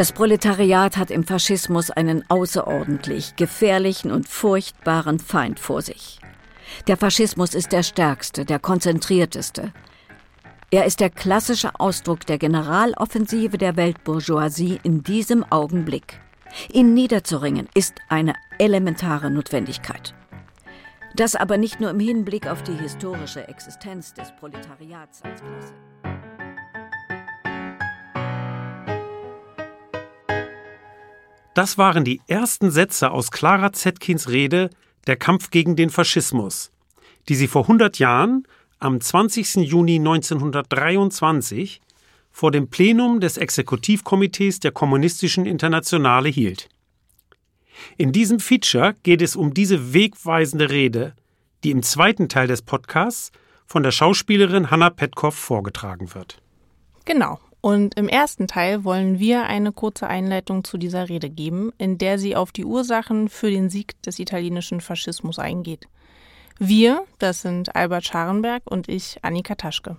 Das Proletariat hat im Faschismus einen außerordentlich gefährlichen und furchtbaren Feind vor sich. Der Faschismus ist der stärkste, der konzentrierteste. Er ist der klassische Ausdruck der Generaloffensive der Weltbourgeoisie in diesem Augenblick. Ihn niederzuringen ist eine elementare Notwendigkeit. Das aber nicht nur im Hinblick auf die historische Existenz des Proletariats als Klasse. Das waren die ersten Sätze aus Clara Zetkins Rede Der Kampf gegen den Faschismus, die sie vor 100 Jahren, am 20. Juni 1923, vor dem Plenum des Exekutivkomitees der Kommunistischen Internationale hielt. In diesem Feature geht es um diese wegweisende Rede, die im zweiten Teil des Podcasts von der Schauspielerin Hanna Petkoff vorgetragen wird. Genau. Und im ersten Teil wollen wir eine kurze Einleitung zu dieser Rede geben, in der sie auf die Ursachen für den Sieg des italienischen Faschismus eingeht. Wir, das sind Albert Scharenberg und ich, Annika Taschke.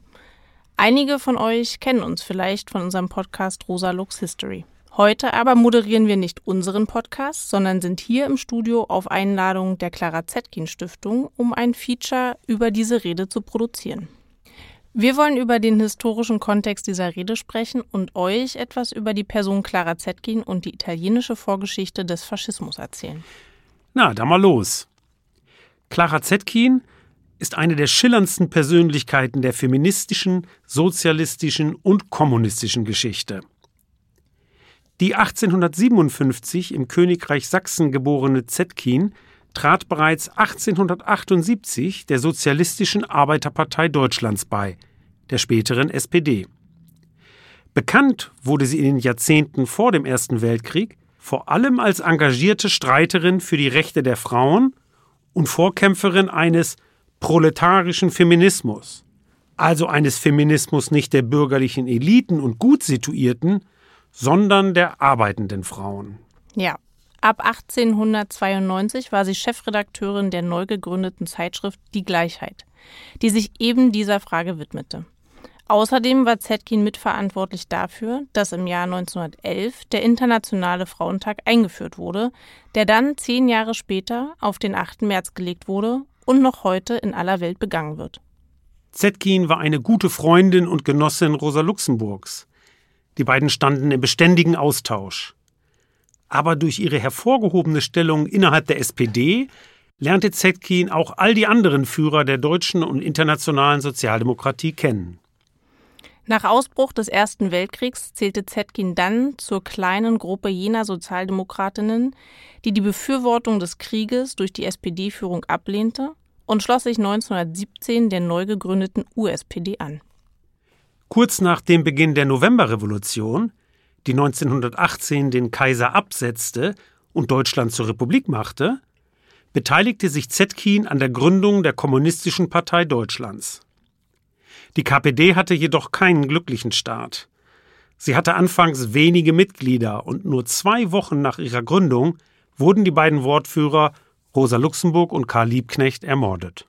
Einige von euch kennen uns vielleicht von unserem Podcast Rosa Lux History. Heute aber moderieren wir nicht unseren Podcast, sondern sind hier im Studio auf Einladung der Clara Zetkin Stiftung, um ein Feature über diese Rede zu produzieren. Wir wollen über den historischen Kontext dieser Rede sprechen und euch etwas über die Person Clara Zetkin und die italienische Vorgeschichte des Faschismus erzählen. Na, dann mal los. Clara Zetkin ist eine der schillerndsten Persönlichkeiten der feministischen, sozialistischen und kommunistischen Geschichte. Die 1857 im Königreich Sachsen geborene Zetkin trat bereits 1878 der Sozialistischen Arbeiterpartei Deutschlands bei, der späteren SPD. Bekannt wurde sie in den Jahrzehnten vor dem Ersten Weltkrieg vor allem als engagierte Streiterin für die Rechte der Frauen und Vorkämpferin eines proletarischen Feminismus, also eines Feminismus nicht der bürgerlichen Eliten und gut situierten, sondern der arbeitenden Frauen. Ja, Ab 1892 war sie Chefredakteurin der neu gegründeten Zeitschrift Die Gleichheit, die sich eben dieser Frage widmete. Außerdem war Zetkin mitverantwortlich dafür, dass im Jahr 1911 der Internationale Frauentag eingeführt wurde, der dann zehn Jahre später auf den 8. März gelegt wurde und noch heute in aller Welt begangen wird. Zetkin war eine gute Freundin und Genossin Rosa Luxemburgs. Die beiden standen im beständigen Austausch aber durch ihre hervorgehobene Stellung innerhalb der SPD lernte Zetkin auch all die anderen Führer der deutschen und internationalen Sozialdemokratie kennen. Nach Ausbruch des Ersten Weltkriegs zählte Zetkin dann zur kleinen Gruppe jener Sozialdemokratinnen, die die Befürwortung des Krieges durch die SPD-Führung ablehnte und schloss sich 1917 der neu gegründeten USPD an. Kurz nach dem Beginn der Novemberrevolution die 1918 den Kaiser absetzte und Deutschland zur Republik machte, beteiligte sich Zetkin an der Gründung der Kommunistischen Partei Deutschlands. Die KPD hatte jedoch keinen glücklichen Start. Sie hatte anfangs wenige Mitglieder und nur zwei Wochen nach ihrer Gründung wurden die beiden Wortführer Rosa Luxemburg und Karl Liebknecht ermordet.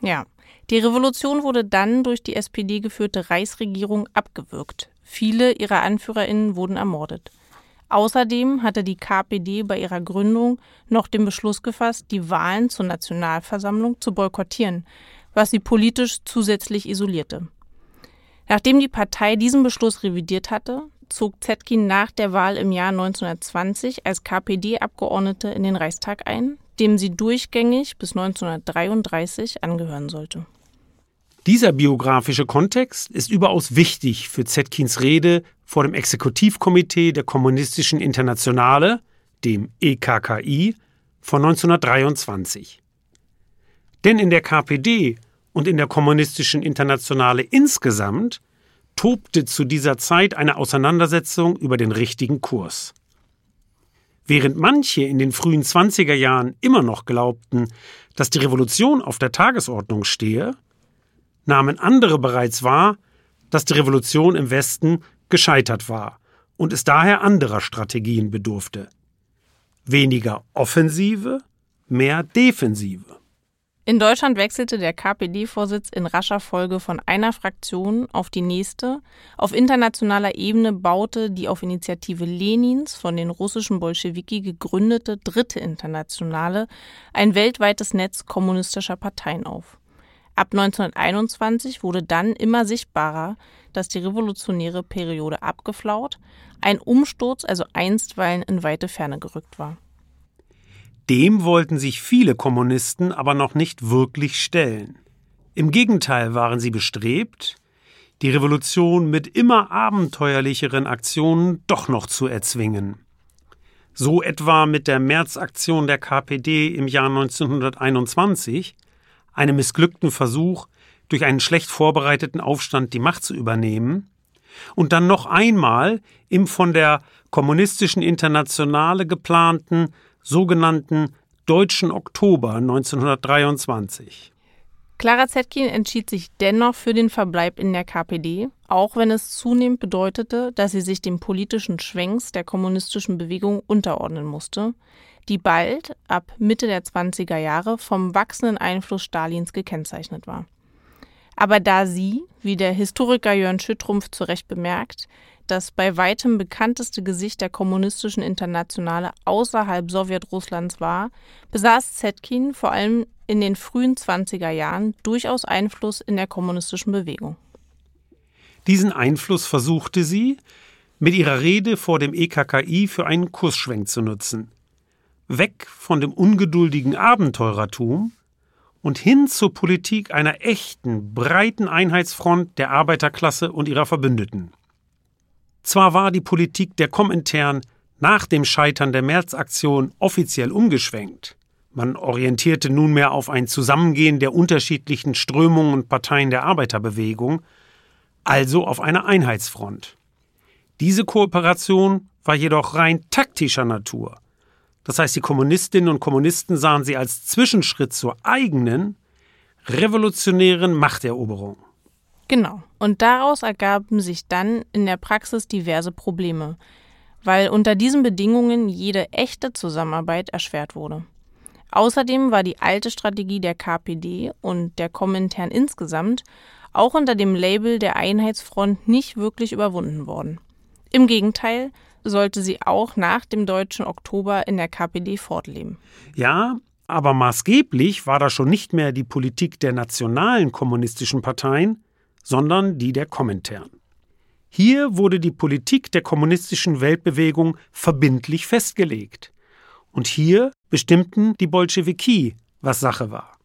Ja, die Revolution wurde dann durch die SPD geführte Reichsregierung abgewürgt. Viele ihrer AnführerInnen wurden ermordet. Außerdem hatte die KPD bei ihrer Gründung noch den Beschluss gefasst, die Wahlen zur Nationalversammlung zu boykottieren, was sie politisch zusätzlich isolierte. Nachdem die Partei diesen Beschluss revidiert hatte, zog Zetkin nach der Wahl im Jahr 1920 als KPD-Abgeordnete in den Reichstag ein, dem sie durchgängig bis 1933 angehören sollte. Dieser biografische Kontext ist überaus wichtig für Zetkins Rede vor dem Exekutivkomitee der Kommunistischen Internationale, dem EKKI, von 1923. Denn in der KPD und in der Kommunistischen Internationale insgesamt tobte zu dieser Zeit eine Auseinandersetzung über den richtigen Kurs. Während manche in den frühen 20er Jahren immer noch glaubten, dass die Revolution auf der Tagesordnung stehe, nahmen andere bereits wahr, dass die Revolution im Westen gescheitert war und es daher anderer Strategien bedurfte. Weniger Offensive, mehr Defensive. In Deutschland wechselte der KPD-Vorsitz in rascher Folge von einer Fraktion auf die nächste. Auf internationaler Ebene baute die auf Initiative Lenins von den russischen Bolschewiki gegründete Dritte Internationale ein weltweites Netz kommunistischer Parteien auf. Ab 1921 wurde dann immer sichtbarer, dass die revolutionäre Periode abgeflaut, ein Umsturz also einstweilen in weite Ferne gerückt war. Dem wollten sich viele Kommunisten aber noch nicht wirklich stellen. Im Gegenteil waren sie bestrebt, die Revolution mit immer abenteuerlicheren Aktionen doch noch zu erzwingen. So etwa mit der Märzaktion der KPD im Jahr 1921, einem missglückten Versuch, durch einen schlecht vorbereiteten Aufstand die Macht zu übernehmen, und dann noch einmal im von der Kommunistischen Internationale geplanten sogenannten Deutschen Oktober 1923. Clara Zetkin entschied sich dennoch für den Verbleib in der KPD, auch wenn es zunehmend bedeutete, dass sie sich dem politischen Schwenks der kommunistischen Bewegung unterordnen musste, die bald, ab Mitte der 20er Jahre, vom wachsenden Einfluss Stalins gekennzeichnet war. Aber da sie, wie der Historiker Jörn Schüttrumpf zu Recht bemerkt, das bei weitem bekannteste Gesicht der kommunistischen Internationale außerhalb Sowjetrusslands war, besaß Zetkin vor allem in den frühen 20er Jahren durchaus Einfluss in der kommunistischen Bewegung. Diesen Einfluss versuchte sie, mit ihrer Rede vor dem EKKI für einen Kursschwenk zu nutzen. Weg von dem ungeduldigen Abenteurertum und hin zur Politik einer echten, breiten Einheitsfront der Arbeiterklasse und ihrer Verbündeten. Zwar war die Politik der Komintern nach dem Scheitern der Märzaktion offiziell umgeschwenkt. Man orientierte nunmehr auf ein Zusammengehen der unterschiedlichen Strömungen und Parteien der Arbeiterbewegung, also auf eine Einheitsfront. Diese Kooperation war jedoch rein taktischer Natur. Das heißt, die Kommunistinnen und Kommunisten sahen sie als Zwischenschritt zur eigenen, revolutionären Machteroberung. Genau. Und daraus ergaben sich dann in der Praxis diverse Probleme, weil unter diesen Bedingungen jede echte Zusammenarbeit erschwert wurde. Außerdem war die alte Strategie der KPD und der Komintern insgesamt auch unter dem Label der Einheitsfront nicht wirklich überwunden worden. Im Gegenteil sollte sie auch nach dem deutschen Oktober in der KPD fortleben. Ja, aber maßgeblich war da schon nicht mehr die Politik der nationalen kommunistischen Parteien, sondern die der Komintern. Hier wurde die Politik der kommunistischen Weltbewegung verbindlich festgelegt. Und hier bestimmten die Bolschewiki, was Sache war.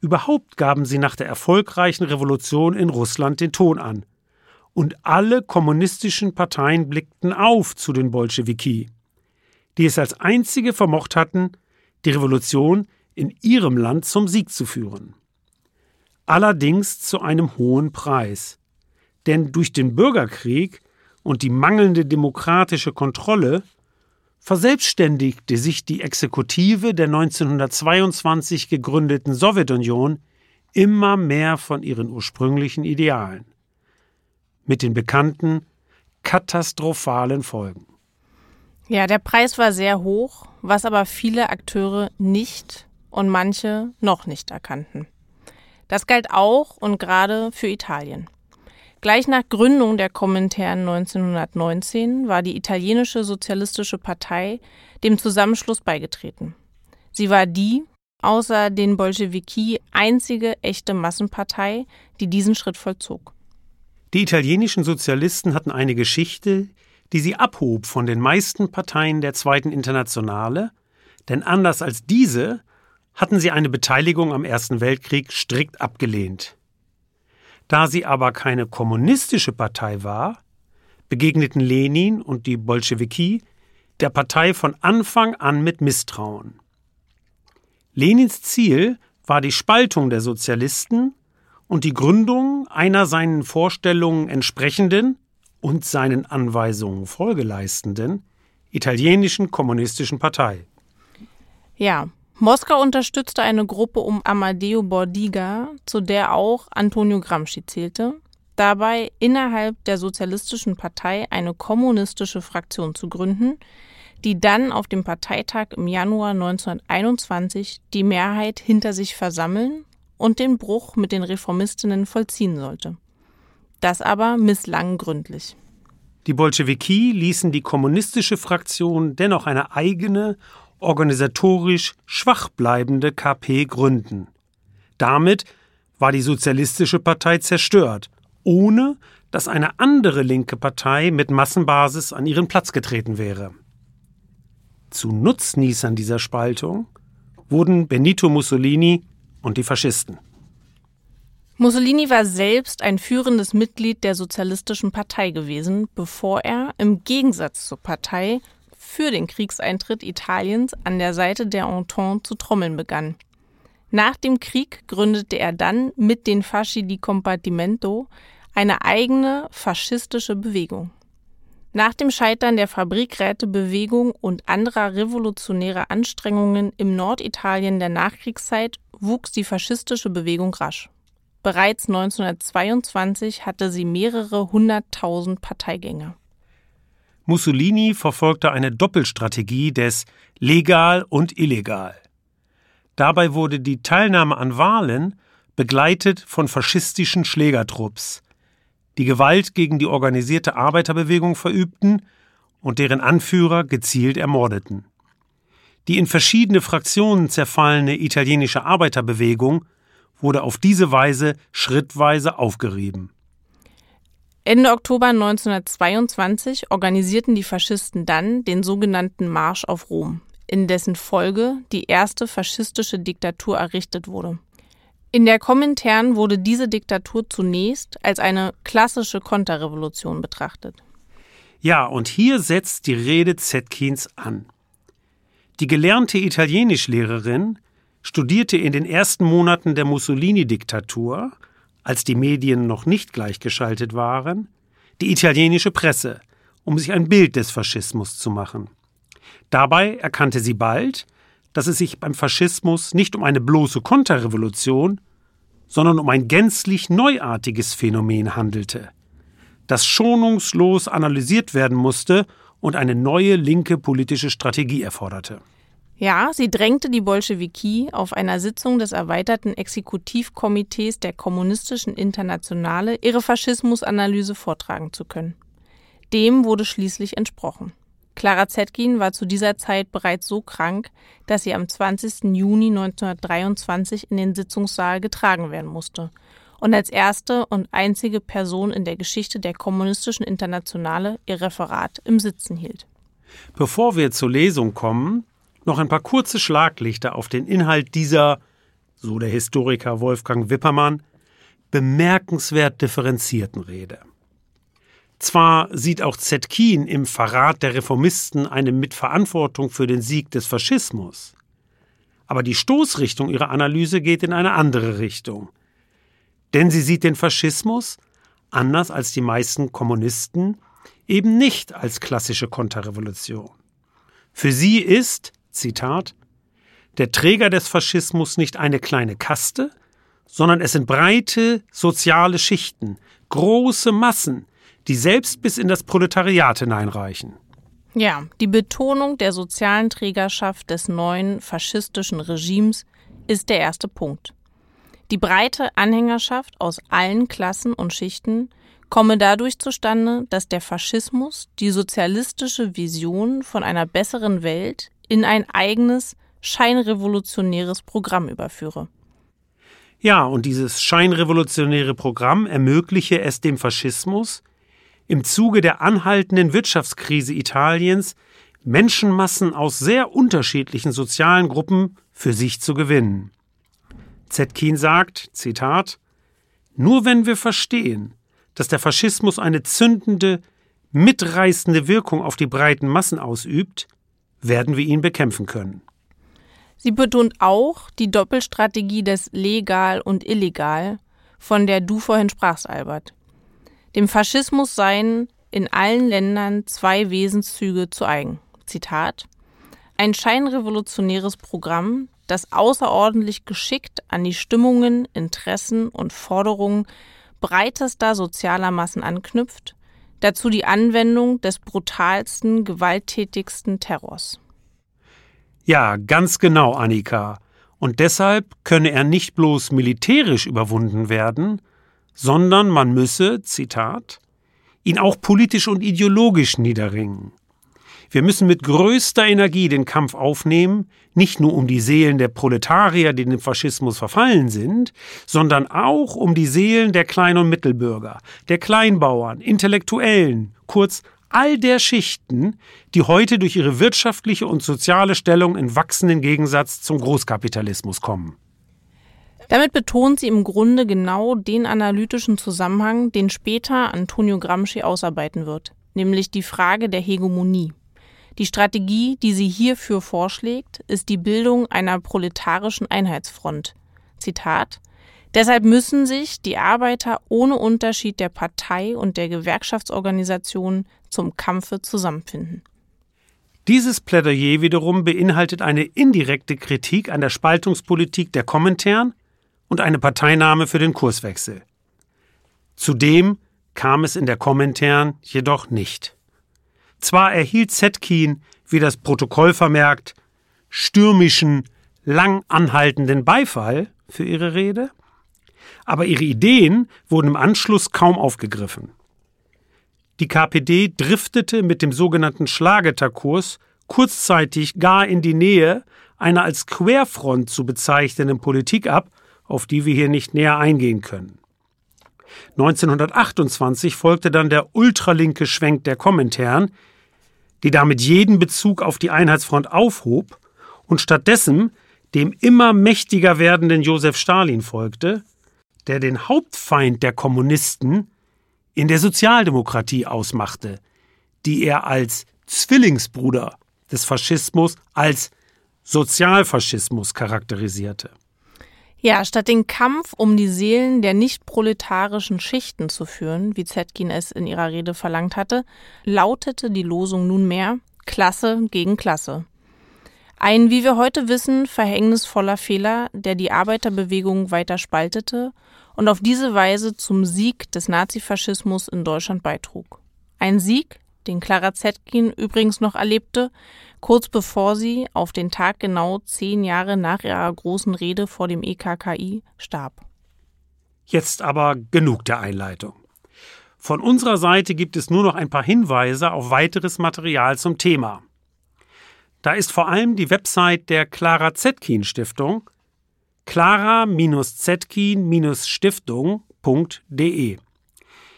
Überhaupt gaben sie nach der erfolgreichen Revolution in Russland den Ton an. Und alle kommunistischen Parteien blickten auf zu den Bolschewiki, die es als einzige vermocht hatten, die Revolution in ihrem Land zum Sieg zu führen allerdings zu einem hohen Preis. Denn durch den Bürgerkrieg und die mangelnde demokratische Kontrolle verselbstständigte sich die Exekutive der 1922 gegründeten Sowjetunion immer mehr von ihren ursprünglichen Idealen. Mit den bekannten katastrophalen Folgen. Ja, der Preis war sehr hoch, was aber viele Akteure nicht und manche noch nicht erkannten. Das galt auch und gerade für Italien. Gleich nach Gründung der Komintern 1919 war die italienische Sozialistische Partei dem Zusammenschluss beigetreten. Sie war die, außer den Bolschewiki, einzige echte Massenpartei, die diesen Schritt vollzog. Die italienischen Sozialisten hatten eine Geschichte, die sie abhob von den meisten Parteien der Zweiten Internationale, denn anders als diese hatten sie eine Beteiligung am Ersten Weltkrieg strikt abgelehnt. Da sie aber keine kommunistische Partei war, begegneten Lenin und die Bolschewiki der Partei von Anfang an mit Misstrauen. Lenins Ziel war die Spaltung der Sozialisten und die Gründung einer seinen Vorstellungen entsprechenden und seinen Anweisungen folgeleistenden italienischen kommunistischen Partei. Ja, Moskau unterstützte eine Gruppe um Amadeo Bordiga, zu der auch Antonio Gramsci zählte, dabei innerhalb der Sozialistischen Partei eine kommunistische Fraktion zu gründen, die dann auf dem Parteitag im Januar 1921 die Mehrheit hinter sich versammeln und den Bruch mit den Reformistinnen vollziehen sollte. Das aber misslang gründlich. Die Bolschewiki ließen die kommunistische Fraktion dennoch eine eigene, organisatorisch schwach bleibende KP gründen. Damit war die Sozialistische Partei zerstört, ohne dass eine andere linke Partei mit Massenbasis an ihren Platz getreten wäre. Zu Nutznießern dieser Spaltung wurden Benito Mussolini und die Faschisten. Mussolini war selbst ein führendes Mitglied der Sozialistischen Partei gewesen, bevor er im Gegensatz zur Partei für den Kriegseintritt Italiens an der Seite der Entente zu trommeln begann. Nach dem Krieg gründete er dann mit den Fasci di Compartimento eine eigene faschistische Bewegung. Nach dem Scheitern der Fabrikrätebewegung und anderer revolutionärer Anstrengungen im Norditalien der Nachkriegszeit wuchs die faschistische Bewegung rasch. Bereits 1922 hatte sie mehrere hunderttausend Parteigänger. Mussolini verfolgte eine Doppelstrategie des legal und illegal. Dabei wurde die Teilnahme an Wahlen begleitet von faschistischen Schlägertrupps, die Gewalt gegen die organisierte Arbeiterbewegung verübten und deren Anführer gezielt ermordeten. Die in verschiedene Fraktionen zerfallene italienische Arbeiterbewegung wurde auf diese Weise schrittweise aufgerieben. Ende Oktober 1922 organisierten die Faschisten dann den sogenannten Marsch auf Rom, in dessen Folge die erste faschistische Diktatur errichtet wurde. In der Komintern wurde diese Diktatur zunächst als eine klassische Konterrevolution betrachtet. Ja, und hier setzt die Rede Zetkins an. Die gelernte Italienischlehrerin studierte in den ersten Monaten der Mussolini-Diktatur, als die Medien noch nicht gleichgeschaltet waren, die italienische Presse, um sich ein Bild des Faschismus zu machen. Dabei erkannte sie bald, dass es sich beim Faschismus nicht um eine bloße Konterrevolution, sondern um ein gänzlich neuartiges Phänomen handelte, das schonungslos analysiert werden musste und eine neue linke politische Strategie erforderte. Ja, sie drängte die Bolschewiki, auf einer Sitzung des erweiterten Exekutivkomitees der Kommunistischen Internationale ihre Faschismusanalyse vortragen zu können. Dem wurde schließlich entsprochen. Clara Zetkin war zu dieser Zeit bereits so krank, dass sie am 20. Juni 1923 in den Sitzungssaal getragen werden musste und als erste und einzige Person in der Geschichte der Kommunistischen Internationale ihr Referat im Sitzen hielt. Bevor wir zur Lesung kommen, noch ein paar kurze Schlaglichter auf den Inhalt dieser, so der Historiker Wolfgang Wippermann, bemerkenswert differenzierten Rede. Zwar sieht auch Zetkin im Verrat der Reformisten eine Mitverantwortung für den Sieg des Faschismus, aber die Stoßrichtung ihrer Analyse geht in eine andere Richtung. Denn sie sieht den Faschismus, anders als die meisten Kommunisten, eben nicht als klassische Konterrevolution. Für sie ist Zitat, der Träger des Faschismus nicht eine kleine Kaste, sondern es sind breite soziale Schichten, große Massen, die selbst bis in das Proletariat hineinreichen. Ja, die Betonung der sozialen Trägerschaft des neuen faschistischen Regimes ist der erste Punkt. Die breite Anhängerschaft aus allen Klassen und Schichten komme dadurch zustande, dass der Faschismus die sozialistische Vision von einer besseren Welt in ein eigenes, scheinrevolutionäres Programm überführe. Ja, und dieses scheinrevolutionäre Programm ermögliche es dem Faschismus, im Zuge der anhaltenden Wirtschaftskrise Italiens Menschenmassen aus sehr unterschiedlichen sozialen Gruppen für sich zu gewinnen. Zetkin sagt, Zitat, nur wenn wir verstehen, dass der Faschismus eine zündende, mitreißende Wirkung auf die breiten Massen ausübt, werden wir ihn bekämpfen können. Sie betont auch die Doppelstrategie des legal und illegal, von der du vorhin sprachst, Albert. Dem Faschismus seien in allen Ländern zwei Wesenszüge zu eigen. Zitat Ein scheinrevolutionäres Programm, das außerordentlich geschickt an die Stimmungen, Interessen und Forderungen breitester sozialer Massen anknüpft, Dazu die Anwendung des brutalsten, gewalttätigsten Terrors. Ja, ganz genau, Annika. Und deshalb könne er nicht bloß militärisch überwunden werden, sondern man müsse, Zitat, ihn auch politisch und ideologisch niederringen. Wir müssen mit größter Energie den Kampf aufnehmen, nicht nur um die Seelen der Proletarier, die dem Faschismus verfallen sind, sondern auch um die Seelen der Klein- und Mittelbürger, der Kleinbauern, Intellektuellen, kurz all der Schichten, die heute durch ihre wirtschaftliche und soziale Stellung in wachsenden Gegensatz zum Großkapitalismus kommen. Damit betont sie im Grunde genau den analytischen Zusammenhang, den später Antonio Gramsci ausarbeiten wird, nämlich die Frage der Hegemonie. Die Strategie, die sie hierfür vorschlägt, ist die Bildung einer proletarischen Einheitsfront. Zitat Deshalb müssen sich die Arbeiter ohne Unterschied der Partei und der Gewerkschaftsorganisation zum Kampfe zusammenfinden. Dieses Plädoyer wiederum beinhaltet eine indirekte Kritik an der Spaltungspolitik der Kommentaren und eine Parteinahme für den Kurswechsel. Zudem kam es in der Kommentaren jedoch nicht. Zwar erhielt Zetkin, wie das Protokoll vermerkt, stürmischen, lang anhaltenden Beifall für ihre Rede, aber ihre Ideen wurden im Anschluss kaum aufgegriffen. Die KPD driftete mit dem sogenannten Schlageterkurs kurzzeitig gar in die Nähe einer als Querfront zu bezeichnenden Politik ab, auf die wir hier nicht näher eingehen können. 1928 folgte dann der ultralinke Schwenk der Kommentaren, die damit jeden Bezug auf die Einheitsfront aufhob und stattdessen dem immer mächtiger werdenden Josef Stalin folgte, der den Hauptfeind der Kommunisten in der Sozialdemokratie ausmachte, die er als Zwillingsbruder des Faschismus als Sozialfaschismus charakterisierte. Ja, statt den Kampf um die Seelen der nicht proletarischen Schichten zu führen, wie Zetkin es in ihrer Rede verlangt hatte, lautete die Losung nunmehr Klasse gegen Klasse. Ein, wie wir heute wissen, verhängnisvoller Fehler, der die Arbeiterbewegung weiter spaltete und auf diese Weise zum Sieg des Nazifaschismus in Deutschland beitrug. Ein Sieg, den Clara Zetkin übrigens noch erlebte, kurz bevor sie auf den Tag genau zehn Jahre nach ihrer großen Rede vor dem EKKI starb. Jetzt aber genug der Einleitung. Von unserer Seite gibt es nur noch ein paar Hinweise auf weiteres Material zum Thema. Da ist vor allem die Website der Clara Zetkin Stiftung clara-zetkin-stiftung.de.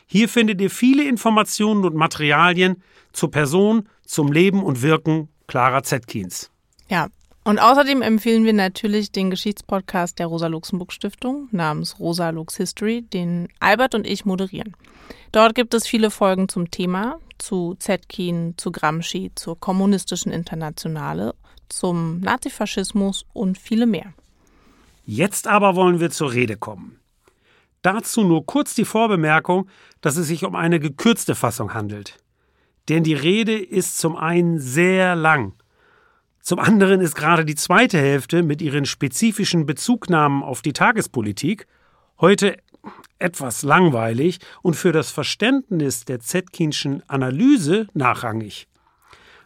Hier findet ihr viele Informationen und Materialien zur Person, zum Leben und Wirken Clara Zetkins. Ja, und außerdem empfehlen wir natürlich den Geschichtspodcast der Rosa-Luxemburg-Stiftung namens Rosa Lux History, den Albert und ich moderieren. Dort gibt es viele Folgen zum Thema, zu Zetkin, zu Gramsci, zur kommunistischen Internationale, zum Nazifaschismus und viele mehr. Jetzt aber wollen wir zur Rede kommen. Dazu nur kurz die Vorbemerkung, dass es sich um eine gekürzte Fassung handelt. Denn die Rede ist zum einen sehr lang. Zum anderen ist gerade die zweite Hälfte mit ihren spezifischen Bezugnahmen auf die Tagespolitik heute etwas langweilig und für das Verständnis der Zetkinschen Analyse nachrangig.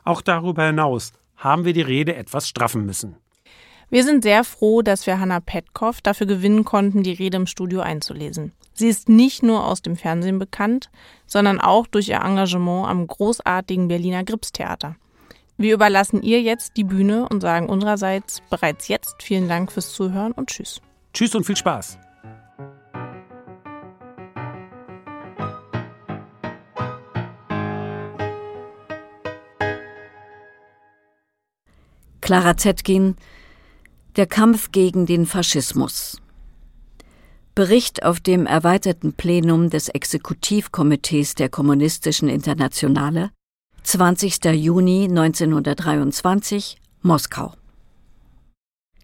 Auch darüber hinaus haben wir die Rede etwas straffen müssen. Wir sind sehr froh, dass wir Hanna Petkoff dafür gewinnen konnten, die Rede im Studio einzulesen. Sie ist nicht nur aus dem Fernsehen bekannt, sondern auch durch ihr Engagement am großartigen Berliner Gripstheater. Wir überlassen ihr jetzt die Bühne und sagen unsererseits bereits jetzt vielen Dank fürs Zuhören und Tschüss. Tschüss und viel Spaß. Clara Zetkin Der Kampf gegen den Faschismus Bericht auf dem erweiterten Plenum des Exekutivkomitees der Kommunistischen Internationale 20. Juni 1923 Moskau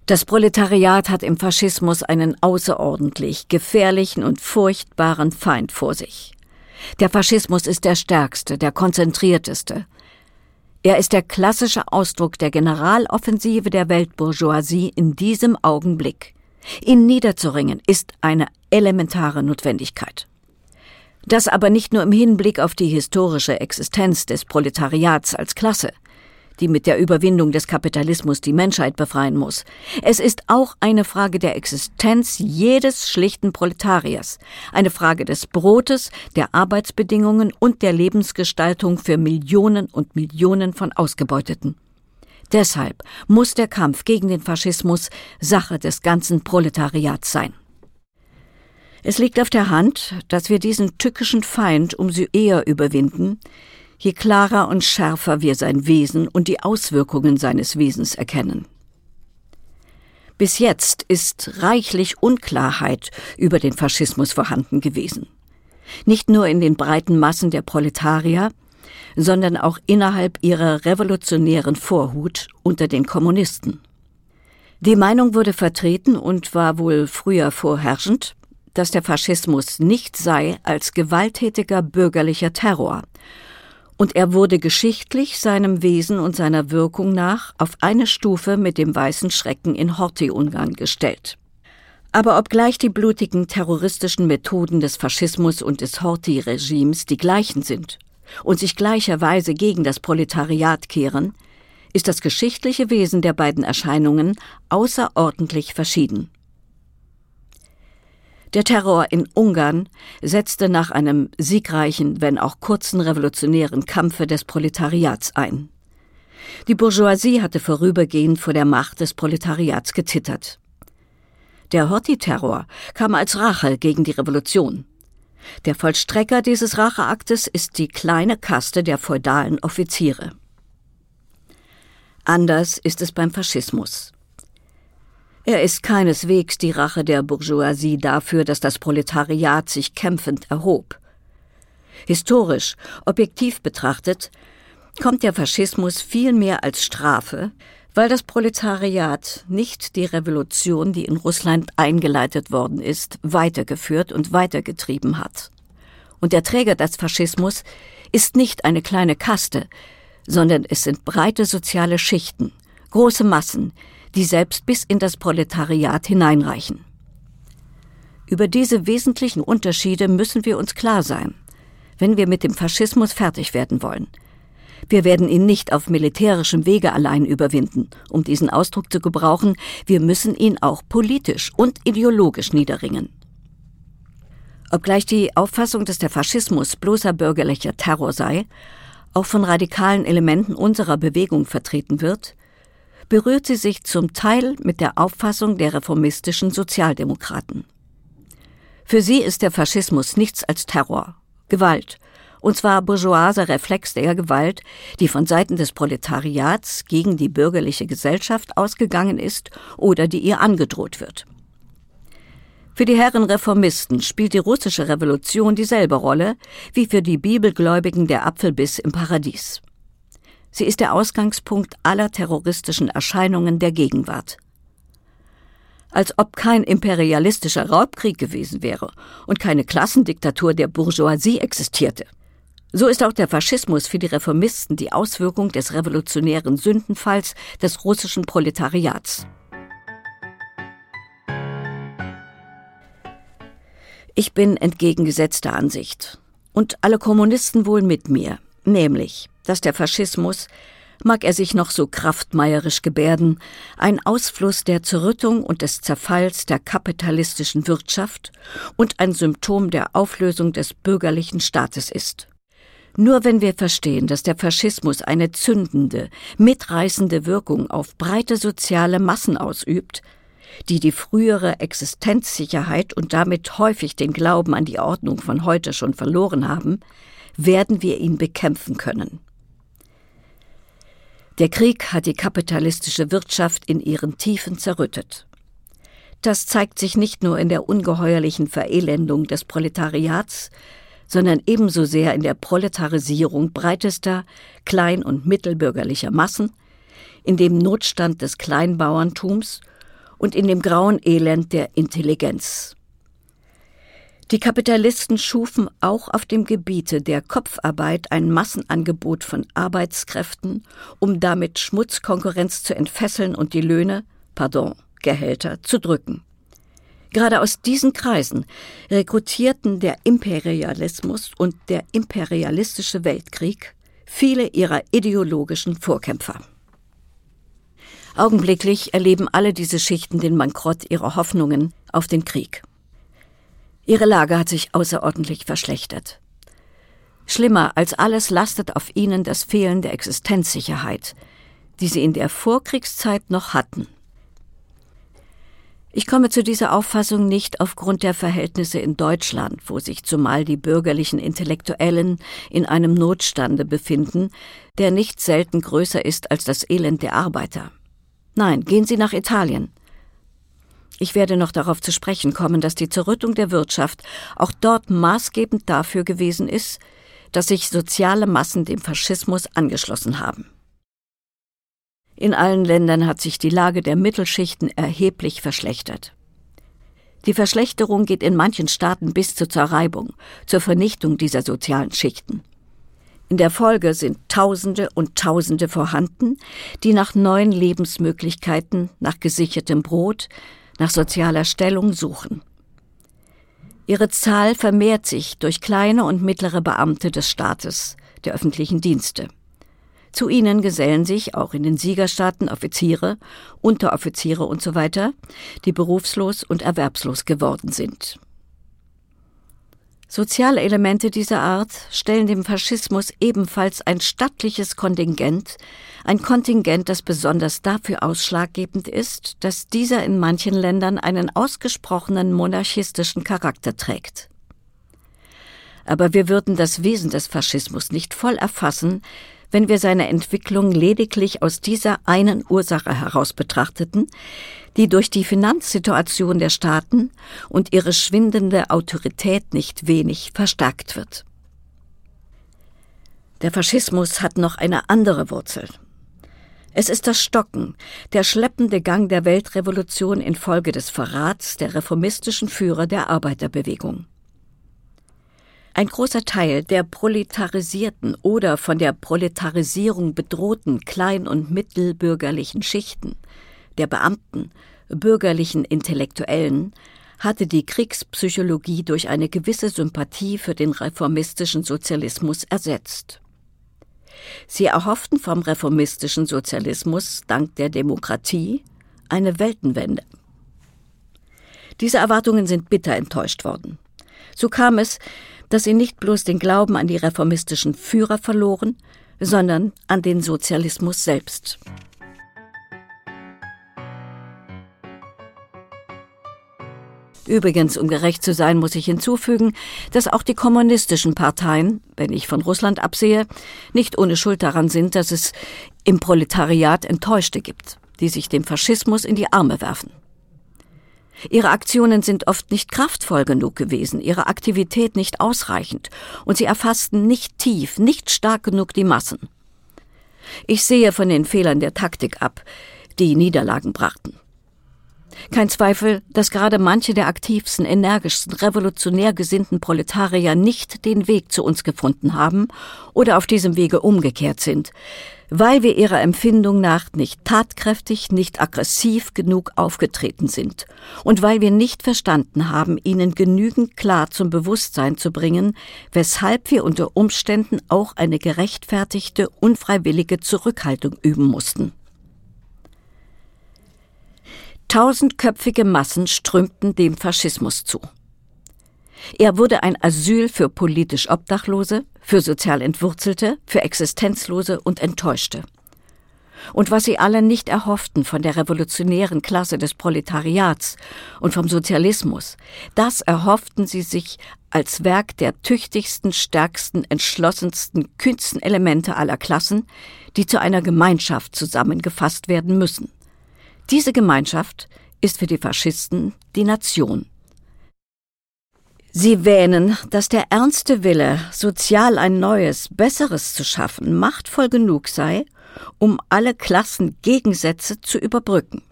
Das Proletariat hat im Faschismus einen außerordentlich gefährlichen und furchtbaren Feind vor sich. Der Faschismus ist der stärkste, der konzentrierteste. Er ist der klassische Ausdruck der Generaloffensive der Weltbourgeoisie in diesem Augenblick. Ihn niederzuringen ist eine elementare Notwendigkeit. Das aber nicht nur im Hinblick auf die historische Existenz des Proletariats als Klasse, die mit der Überwindung des Kapitalismus die Menschheit befreien muss. Es ist auch eine Frage der Existenz jedes schlichten Proletariers, eine Frage des Brotes, der Arbeitsbedingungen und der Lebensgestaltung für Millionen und Millionen von Ausgebeuteten. Deshalb muss der Kampf gegen den Faschismus Sache des ganzen Proletariats sein. Es liegt auf der Hand, dass wir diesen tückischen Feind umso eher überwinden, je klarer und schärfer wir sein Wesen und die Auswirkungen seines Wesens erkennen. Bis jetzt ist reichlich Unklarheit über den Faschismus vorhanden gewesen. Nicht nur in den breiten Massen der Proletarier, sondern auch innerhalb ihrer revolutionären Vorhut unter den Kommunisten. Die Meinung wurde vertreten und war wohl früher vorherrschend, dass der Faschismus nicht sei als gewalttätiger bürgerlicher Terror, und er wurde geschichtlich seinem Wesen und seiner Wirkung nach auf eine Stufe mit dem weißen Schrecken in Horthy-Ungarn gestellt. Aber obgleich die blutigen terroristischen Methoden des Faschismus und des Horthy-Regimes die gleichen sind und sich gleicherweise gegen das Proletariat kehren, ist das geschichtliche Wesen der beiden Erscheinungen außerordentlich verschieden. Der Terror in Ungarn setzte nach einem siegreichen, wenn auch kurzen revolutionären Kampfe des Proletariats ein. Die Bourgeoisie hatte vorübergehend vor der Macht des Proletariats gezittert. Der Horthy-Terror kam als Rache gegen die Revolution. Der Vollstrecker dieses Racheaktes ist die kleine Kaste der feudalen Offiziere. Anders ist es beim Faschismus. Er ist keineswegs die Rache der Bourgeoisie dafür, dass das Proletariat sich kämpfend erhob. Historisch, objektiv betrachtet, kommt der Faschismus vielmehr als Strafe, weil das Proletariat nicht die Revolution, die in Russland eingeleitet worden ist, weitergeführt und weitergetrieben hat. Und der Träger des Faschismus ist nicht eine kleine Kaste, sondern es sind breite soziale Schichten, große Massen, die selbst bis in das Proletariat hineinreichen. Über diese wesentlichen Unterschiede müssen wir uns klar sein, wenn wir mit dem Faschismus fertig werden wollen. Wir werden ihn nicht auf militärischem Wege allein überwinden, um diesen Ausdruck zu gebrauchen, wir müssen ihn auch politisch und ideologisch niederringen. Obgleich die Auffassung, dass der Faschismus bloßer bürgerlicher Terror sei, auch von radikalen Elementen unserer Bewegung vertreten wird, berührt sie sich zum Teil mit der Auffassung der reformistischen Sozialdemokraten. Für sie ist der Faschismus nichts als Terror, Gewalt, und zwar bourgeoiser Reflex der Gewalt, die von Seiten des Proletariats gegen die bürgerliche Gesellschaft ausgegangen ist oder die ihr angedroht wird. Für die Herren Reformisten spielt die russische Revolution dieselbe Rolle wie für die Bibelgläubigen der Apfelbiss im Paradies. Sie ist der Ausgangspunkt aller terroristischen Erscheinungen der Gegenwart. Als ob kein imperialistischer Raubkrieg gewesen wäre und keine Klassendiktatur der Bourgeoisie existierte. So ist auch der Faschismus für die Reformisten die Auswirkung des revolutionären Sündenfalls des russischen Proletariats. Ich bin entgegengesetzter Ansicht und alle Kommunisten wohl mit mir, nämlich dass der Faschismus, mag er sich noch so kraftmeierisch gebärden, ein Ausfluss der Zerrüttung und des Zerfalls der kapitalistischen Wirtschaft und ein Symptom der Auflösung des bürgerlichen Staates ist. Nur wenn wir verstehen, dass der Faschismus eine zündende, mitreißende Wirkung auf breite soziale Massen ausübt, die die frühere Existenzsicherheit und damit häufig den Glauben an die Ordnung von heute schon verloren haben, werden wir ihn bekämpfen können. Der Krieg hat die kapitalistische Wirtschaft in ihren Tiefen zerrüttet. Das zeigt sich nicht nur in der ungeheuerlichen Verelendung des Proletariats, sondern ebenso sehr in der Proletarisierung breitester klein- und mittelbürgerlicher Massen, in dem Notstand des Kleinbauerntums und in dem grauen Elend der Intelligenz. Die Kapitalisten schufen auch auf dem Gebiete der Kopfarbeit ein Massenangebot von Arbeitskräften, um damit Schmutzkonkurrenz zu entfesseln und die Löhne, pardon, Gehälter zu drücken. Gerade aus diesen Kreisen rekrutierten der Imperialismus und der imperialistische Weltkrieg viele ihrer ideologischen Vorkämpfer. Augenblicklich erleben alle diese Schichten den Bankrott ihrer Hoffnungen auf den Krieg. Ihre Lage hat sich außerordentlich verschlechtert. Schlimmer als alles lastet auf ihnen das Fehlen der Existenzsicherheit, die sie in der Vorkriegszeit noch hatten. Ich komme zu dieser Auffassung nicht aufgrund der Verhältnisse in Deutschland, wo sich zumal die bürgerlichen Intellektuellen in einem Notstande befinden, der nicht selten größer ist als das Elend der Arbeiter. Nein, gehen Sie nach Italien. Ich werde noch darauf zu sprechen kommen, dass die Zerrüttung der Wirtschaft auch dort maßgebend dafür gewesen ist, dass sich soziale Massen dem Faschismus angeschlossen haben. In allen Ländern hat sich die Lage der Mittelschichten erheblich verschlechtert. Die Verschlechterung geht in manchen Staaten bis zur Zerreibung, zur Vernichtung dieser sozialen Schichten. In der Folge sind Tausende und Tausende vorhanden, die nach neuen Lebensmöglichkeiten, nach gesichertem Brot, nach sozialer Stellung suchen. Ihre Zahl vermehrt sich durch kleine und mittlere Beamte des Staates, der öffentlichen Dienste. Zu ihnen gesellen sich auch in den Siegerstaaten Offiziere, Unteroffiziere usw., so die berufslos und erwerbslos geworden sind. Soziale Elemente dieser Art stellen dem Faschismus ebenfalls ein stattliches Kontingent, ein Kontingent, das besonders dafür ausschlaggebend ist, dass dieser in manchen Ländern einen ausgesprochenen monarchistischen Charakter trägt. Aber wir würden das Wesen des Faschismus nicht voll erfassen, wenn wir seine Entwicklung lediglich aus dieser einen Ursache heraus betrachteten, die durch die Finanzsituation der Staaten und ihre schwindende Autorität nicht wenig verstärkt wird. Der Faschismus hat noch eine andere Wurzel. Es ist das Stocken, der schleppende Gang der Weltrevolution infolge des Verrats der reformistischen Führer der Arbeiterbewegung. Ein großer Teil der proletarisierten oder von der Proletarisierung bedrohten klein- und mittelbürgerlichen Schichten, der Beamten, bürgerlichen Intellektuellen, hatte die Kriegspsychologie durch eine gewisse Sympathie für den reformistischen Sozialismus ersetzt. Sie erhofften vom reformistischen Sozialismus dank der Demokratie eine Weltenwende. Diese Erwartungen sind bitter enttäuscht worden. So kam es, dass sie nicht bloß den Glauben an die reformistischen Führer verloren, sondern an den Sozialismus selbst. Übrigens, um gerecht zu sein, muss ich hinzufügen, dass auch die kommunistischen Parteien, wenn ich von Russland absehe, nicht ohne Schuld daran sind, dass es im Proletariat Enttäuschte gibt, die sich dem Faschismus in die Arme werfen. Ihre Aktionen sind oft nicht kraftvoll genug gewesen, ihre Aktivität nicht ausreichend, und sie erfassten nicht tief, nicht stark genug die Massen. Ich sehe von den Fehlern der Taktik ab, die Niederlagen brachten. Kein Zweifel, dass gerade manche der aktivsten, energischsten, revolutionär gesinnten Proletarier nicht den Weg zu uns gefunden haben oder auf diesem Wege umgekehrt sind, weil wir ihrer Empfindung nach nicht tatkräftig, nicht aggressiv genug aufgetreten sind und weil wir nicht verstanden haben, ihnen genügend klar zum Bewusstsein zu bringen, weshalb wir unter Umständen auch eine gerechtfertigte, unfreiwillige Zurückhaltung üben mussten. Tausendköpfige Massen strömten dem Faschismus zu. Er wurde ein Asyl für politisch Obdachlose, für sozial Entwurzelte, für Existenzlose und Enttäuschte. Und was sie alle nicht erhofften von der revolutionären Klasse des Proletariats und vom Sozialismus, das erhofften sie sich als Werk der tüchtigsten, stärksten, entschlossensten, kühnsten Elemente aller Klassen, die zu einer Gemeinschaft zusammengefasst werden müssen. Diese Gemeinschaft ist für die Faschisten die Nation. Sie wähnen, dass der ernste Wille, sozial ein neues, besseres zu schaffen, machtvoll genug sei, um alle Klassengegensätze zu überbrücken.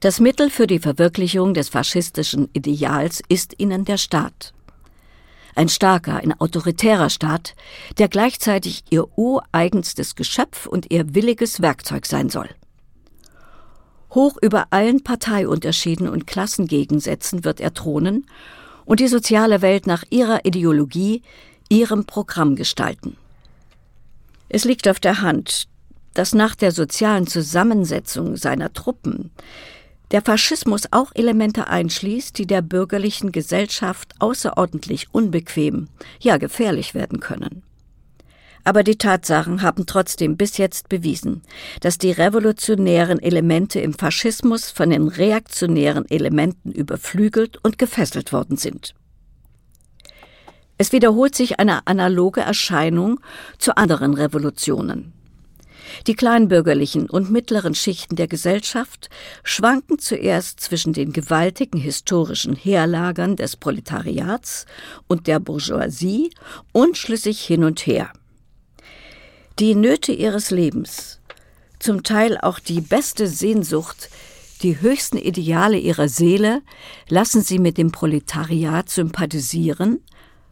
Das Mittel für die Verwirklichung des faschistischen Ideals ist ihnen der Staat. Ein starker, ein autoritärer Staat, der gleichzeitig ihr ureigenstes Geschöpf und ihr williges Werkzeug sein soll. Hoch über allen Parteiunterschieden und Klassengegensätzen wird er thronen und die soziale Welt nach ihrer Ideologie, ihrem Programm gestalten. Es liegt auf der Hand, dass nach der sozialen Zusammensetzung seiner Truppen der Faschismus auch Elemente einschließt, die der bürgerlichen Gesellschaft außerordentlich unbequem, ja gefährlich werden können. Aber die Tatsachen haben trotzdem bis jetzt bewiesen, dass die revolutionären Elemente im Faschismus von den reaktionären Elementen überflügelt und gefesselt worden sind. Es wiederholt sich eine analoge Erscheinung zu anderen Revolutionen. Die kleinbürgerlichen und mittleren Schichten der Gesellschaft schwanken zuerst zwischen den gewaltigen historischen Heerlagern des Proletariats und der Bourgeoisie unschlüssig hin und her. Die Nöte ihres Lebens, zum Teil auch die beste Sehnsucht, die höchsten Ideale ihrer Seele lassen sie mit dem Proletariat sympathisieren,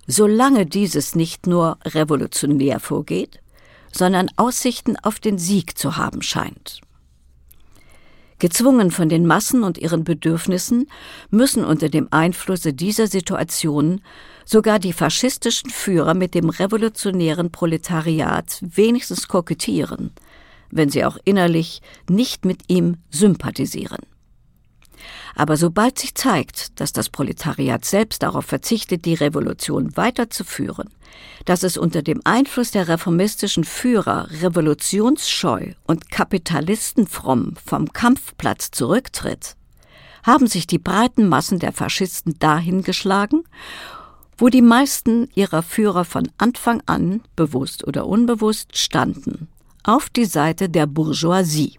solange dieses nicht nur revolutionär vorgeht, sondern Aussichten auf den Sieg zu haben scheint. Gezwungen von den Massen und ihren Bedürfnissen müssen unter dem Einflusse dieser Situation sogar die faschistischen Führer mit dem revolutionären Proletariat wenigstens kokettieren, wenn sie auch innerlich nicht mit ihm sympathisieren. Aber sobald sich zeigt, dass das Proletariat selbst darauf verzichtet, die Revolution weiterzuführen, dass es unter dem Einfluss der reformistischen Führer revolutionsscheu und kapitalistenfromm vom Kampfplatz zurücktritt, haben sich die breiten Massen der Faschisten dahin geschlagen, wo die meisten ihrer Führer von Anfang an, bewusst oder unbewusst, standen, auf die Seite der Bourgeoisie.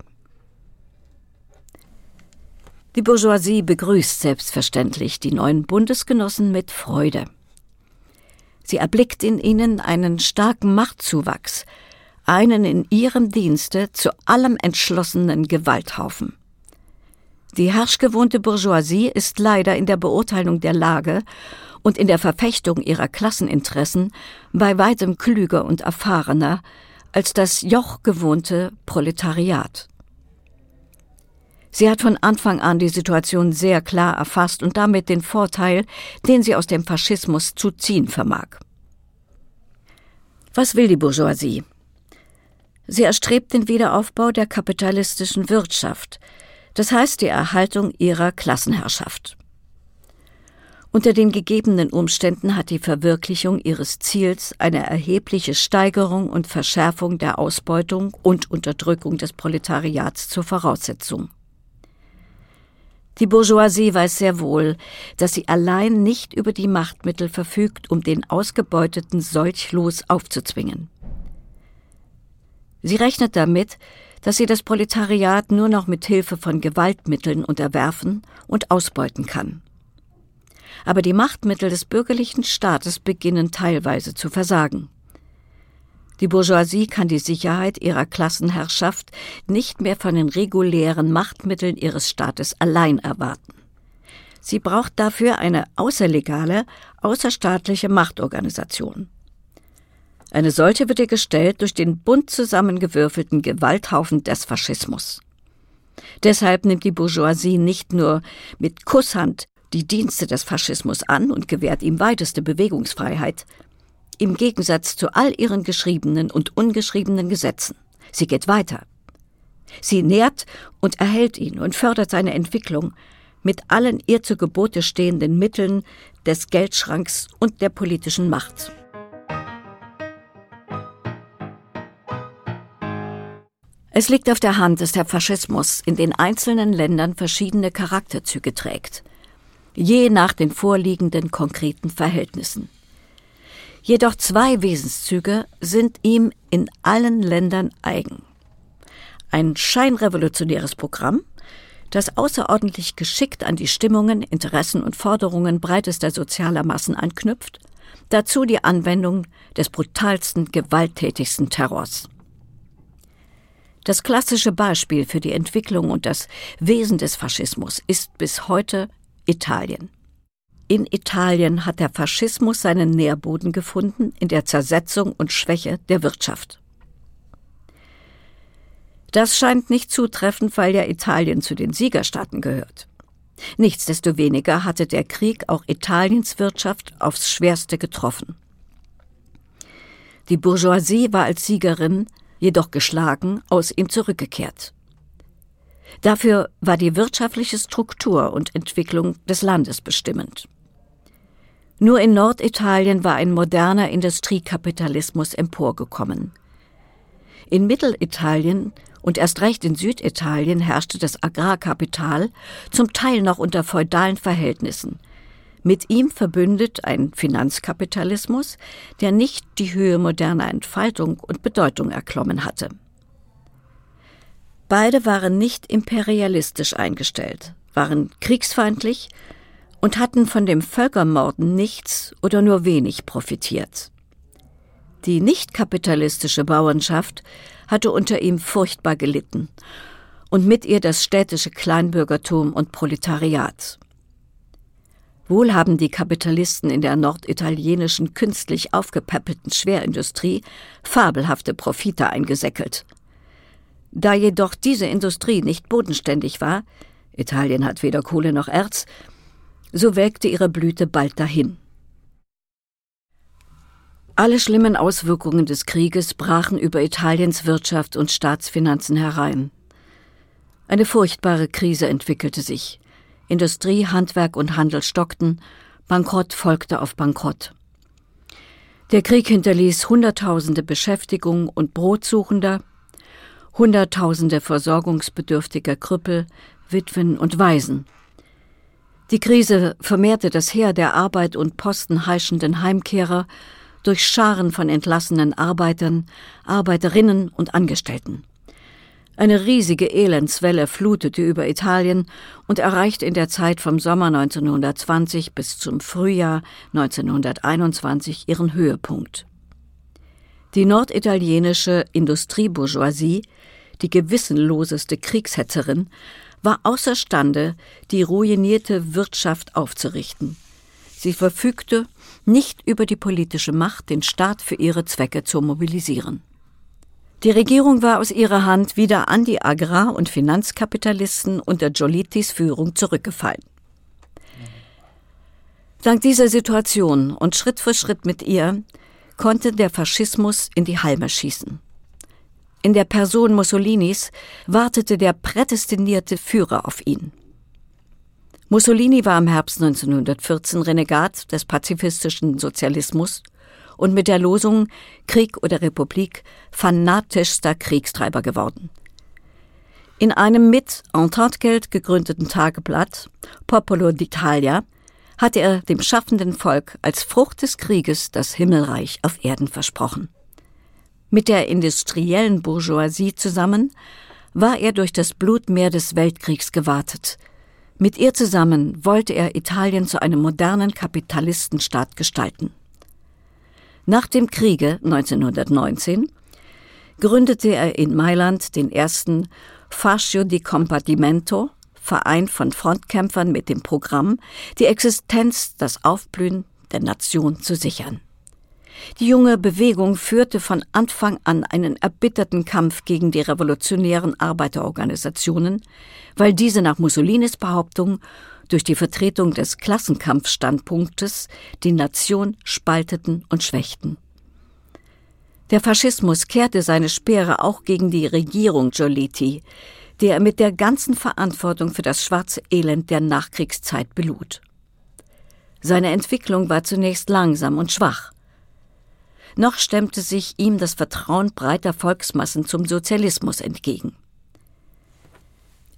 Die Bourgeoisie begrüßt selbstverständlich die neuen Bundesgenossen mit Freude. Sie erblickt in ihnen einen starken Machtzuwachs, einen in ihrem Dienste zu allem entschlossenen Gewalthaufen. Die herrschgewohnte Bourgeoisie ist leider in der Beurteilung der Lage und in der Verfechtung ihrer Klasseninteressen bei weitem klüger und erfahrener als das jochgewohnte Proletariat. Sie hat von Anfang an die Situation sehr klar erfasst und damit den Vorteil, den sie aus dem Faschismus zu ziehen vermag. Was will die Bourgeoisie? Sie erstrebt den Wiederaufbau der kapitalistischen Wirtschaft, das heißt die Erhaltung ihrer Klassenherrschaft. Unter den gegebenen Umständen hat die Verwirklichung ihres Ziels eine erhebliche Steigerung und Verschärfung der Ausbeutung und Unterdrückung des Proletariats zur Voraussetzung. Die Bourgeoisie weiß sehr wohl, dass sie allein nicht über die Machtmittel verfügt, um den Ausgebeuteten solch Los aufzuzwingen. Sie rechnet damit, dass sie das Proletariat nur noch mit Hilfe von Gewaltmitteln unterwerfen und ausbeuten kann. Aber die Machtmittel des bürgerlichen Staates beginnen teilweise zu versagen. Die Bourgeoisie kann die Sicherheit ihrer Klassenherrschaft nicht mehr von den regulären Machtmitteln ihres Staates allein erwarten. Sie braucht dafür eine außerlegale, außerstaatliche Machtorganisation. Eine solche wird ihr gestellt durch den bunt zusammengewürfelten Gewalthaufen des Faschismus. Deshalb nimmt die Bourgeoisie nicht nur mit Kusshand die Dienste des Faschismus an und gewährt ihm weiteste Bewegungsfreiheit, im Gegensatz zu all ihren geschriebenen und ungeschriebenen Gesetzen. Sie geht weiter. Sie nährt und erhält ihn und fördert seine Entwicklung mit allen ihr zu Gebote stehenden Mitteln des Geldschranks und der politischen Macht. Es liegt auf der Hand, dass der Faschismus in den einzelnen Ländern verschiedene Charakterzüge trägt, je nach den vorliegenden konkreten Verhältnissen. Jedoch zwei Wesenszüge sind ihm in allen Ländern eigen. Ein scheinrevolutionäres Programm, das außerordentlich geschickt an die Stimmungen, Interessen und Forderungen breitester sozialer Massen anknüpft, dazu die Anwendung des brutalsten, gewalttätigsten Terrors. Das klassische Beispiel für die Entwicklung und das Wesen des Faschismus ist bis heute Italien. In Italien hat der Faschismus seinen Nährboden gefunden in der Zersetzung und Schwäche der Wirtschaft. Das scheint nicht zutreffend, weil ja Italien zu den Siegerstaaten gehört. Nichtsdestoweniger hatte der Krieg auch Italiens Wirtschaft aufs schwerste getroffen. Die Bourgeoisie war als Siegerin, jedoch geschlagen, aus ihm zurückgekehrt. Dafür war die wirtschaftliche Struktur und Entwicklung des Landes bestimmend. Nur in Norditalien war ein moderner Industriekapitalismus emporgekommen. In Mittelitalien und erst recht in Süditalien herrschte das Agrarkapital, zum Teil noch unter feudalen Verhältnissen. Mit ihm verbündet ein Finanzkapitalismus, der nicht die Höhe moderner Entfaltung und Bedeutung erklommen hatte. Beide waren nicht imperialistisch eingestellt, waren kriegsfeindlich und hatten von dem Völkermorden nichts oder nur wenig profitiert. Die nicht kapitalistische Bauernschaft hatte unter ihm furchtbar gelitten und mit ihr das städtische Kleinbürgertum und Proletariat. Wohl haben die Kapitalisten in der norditalienischen künstlich aufgepäppelten Schwerindustrie fabelhafte Profite eingesäckelt. Da jedoch diese Industrie nicht bodenständig war, Italien hat weder Kohle noch Erz, so welkte ihre Blüte bald dahin. Alle schlimmen Auswirkungen des Krieges brachen über Italiens Wirtschaft und Staatsfinanzen herein. Eine furchtbare Krise entwickelte sich. Industrie, Handwerk und Handel stockten, Bankrott folgte auf Bankrott. Der Krieg hinterließ Hunderttausende Beschäftigung und Brotsuchender, Hunderttausende versorgungsbedürftiger Krüppel, Witwen und Waisen. Die Krise vermehrte das Heer der Arbeit und Posten heischenden Heimkehrer durch Scharen von entlassenen Arbeitern, Arbeiterinnen und Angestellten. Eine riesige Elendswelle flutete über Italien und erreichte in der Zeit vom Sommer 1920 bis zum Frühjahr 1921 ihren Höhepunkt. Die norditalienische Industriebourgeoisie, die gewissenloseste Kriegshetzerin, war außerstande, die ruinierte Wirtschaft aufzurichten. Sie verfügte nicht über die politische Macht, den Staat für ihre Zwecke zu mobilisieren. Die Regierung war aus ihrer Hand wieder an die Agrar- und Finanzkapitalisten unter Giolitis Führung zurückgefallen. Dank dieser Situation und Schritt für Schritt mit ihr konnte der Faschismus in die Halme schießen. In der Person Mussolinis wartete der prädestinierte Führer auf ihn. Mussolini war im Herbst 1914 Renegat des pazifistischen Sozialismus und mit der Losung Krieg oder Republik fanatischster Kriegstreiber geworden. In einem mit Entente-Geld gegründeten Tageblatt Popolo d'Italia hatte er dem schaffenden Volk als Frucht des Krieges das Himmelreich auf Erden versprochen. Mit der industriellen Bourgeoisie zusammen war er durch das Blutmeer des Weltkriegs gewartet. Mit ihr zusammen wollte er Italien zu einem modernen Kapitalistenstaat gestalten. Nach dem Kriege 1919 gründete er in Mailand den ersten Fascio di Compartimento, Verein von Frontkämpfern mit dem Programm, die Existenz, das Aufblühen der Nation zu sichern. Die junge Bewegung führte von Anfang an einen erbitterten Kampf gegen die revolutionären Arbeiterorganisationen, weil diese nach Mussolinis Behauptung durch die Vertretung des Klassenkampfstandpunktes die Nation spalteten und schwächten. Der Faschismus kehrte seine Speere auch gegen die Regierung Giolitti, die er mit der ganzen Verantwortung für das schwarze Elend der Nachkriegszeit belud. Seine Entwicklung war zunächst langsam und schwach. Noch stemmte sich ihm das Vertrauen breiter Volksmassen zum Sozialismus entgegen.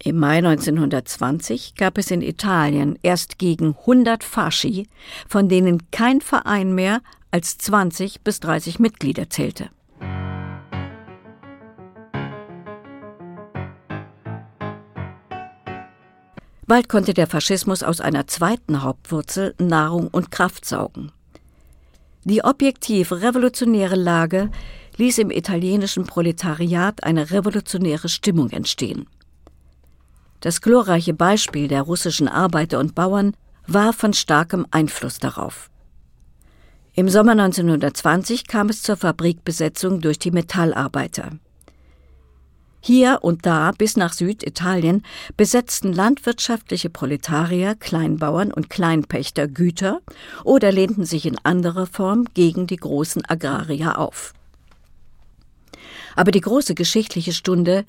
Im Mai 1920 gab es in Italien erst gegen 100 Fasci, von denen kein Verein mehr als 20 bis 30 Mitglieder zählte. Bald konnte der Faschismus aus einer zweiten Hauptwurzel Nahrung und Kraft saugen. Die objektiv revolutionäre Lage ließ im italienischen Proletariat eine revolutionäre Stimmung entstehen. Das glorreiche Beispiel der russischen Arbeiter und Bauern war von starkem Einfluss darauf. Im Sommer 1920 kam es zur Fabrikbesetzung durch die Metallarbeiter. Hier und da bis nach Süditalien besetzten landwirtschaftliche Proletarier, Kleinbauern und Kleinpächter Güter oder lehnten sich in anderer Form gegen die großen Agrarier auf. Aber die große geschichtliche Stunde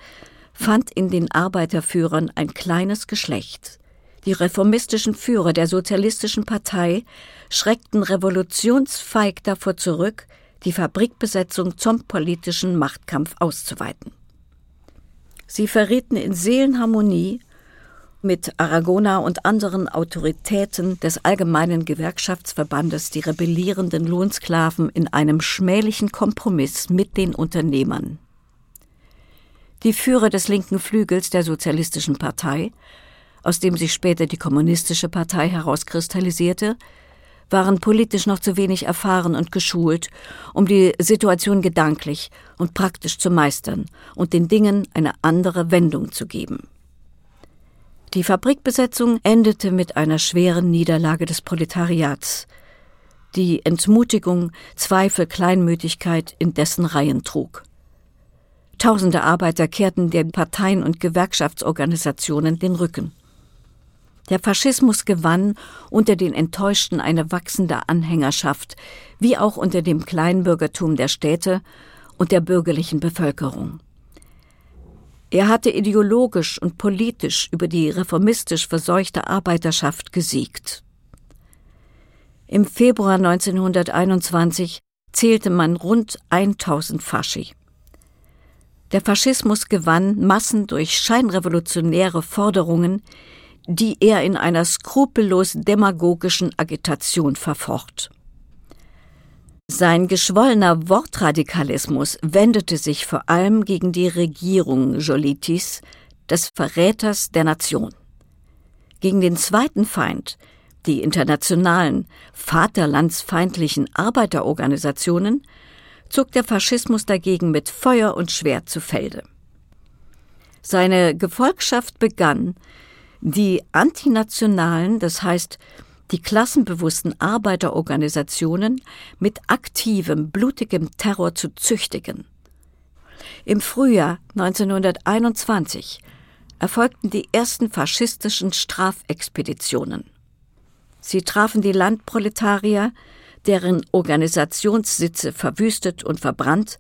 fand in den Arbeiterführern ein kleines Geschlecht. Die reformistischen Führer der Sozialistischen Partei schreckten revolutionsfeig davor zurück, die Fabrikbesetzung zum politischen Machtkampf auszuweiten. Sie verrieten in Seelenharmonie mit Aragona und anderen Autoritäten des Allgemeinen Gewerkschaftsverbandes die rebellierenden Lohnsklaven in einem schmählichen Kompromiss mit den Unternehmern. Die Führer des linken Flügels der Sozialistischen Partei, aus dem sich später die Kommunistische Partei herauskristallisierte, waren politisch noch zu wenig erfahren und geschult, um die Situation gedanklich und praktisch zu meistern und den Dingen eine andere Wendung zu geben. Die Fabrikbesetzung endete mit einer schweren Niederlage des Proletariats, die Entmutigung, Zweifel, Kleinmütigkeit in dessen Reihen trug. Tausende Arbeiter kehrten den Parteien und Gewerkschaftsorganisationen den Rücken. Der Faschismus gewann unter den Enttäuschten eine wachsende Anhängerschaft, wie auch unter dem Kleinbürgertum der Städte und der bürgerlichen Bevölkerung. Er hatte ideologisch und politisch über die reformistisch verseuchte Arbeiterschaft gesiegt. Im Februar 1921 zählte man rund 1000 Faschi. Der Faschismus gewann Massen durch scheinrevolutionäre Forderungen, die er in einer skrupellos demagogischen Agitation verfocht. Sein geschwollener Wortradikalismus wendete sich vor allem gegen die Regierung Jolitis, des Verräters der Nation. Gegen den zweiten Feind, die internationalen, vaterlandsfeindlichen Arbeiterorganisationen, zog der Faschismus dagegen mit Feuer und Schwert zu Felde. Seine Gefolgschaft begann, die antinationalen, das heißt die klassenbewussten Arbeiterorganisationen mit aktivem, blutigem Terror zu züchtigen. Im Frühjahr 1921 erfolgten die ersten faschistischen Strafexpeditionen. Sie trafen die Landproletarier, deren Organisationssitze verwüstet und verbrannt,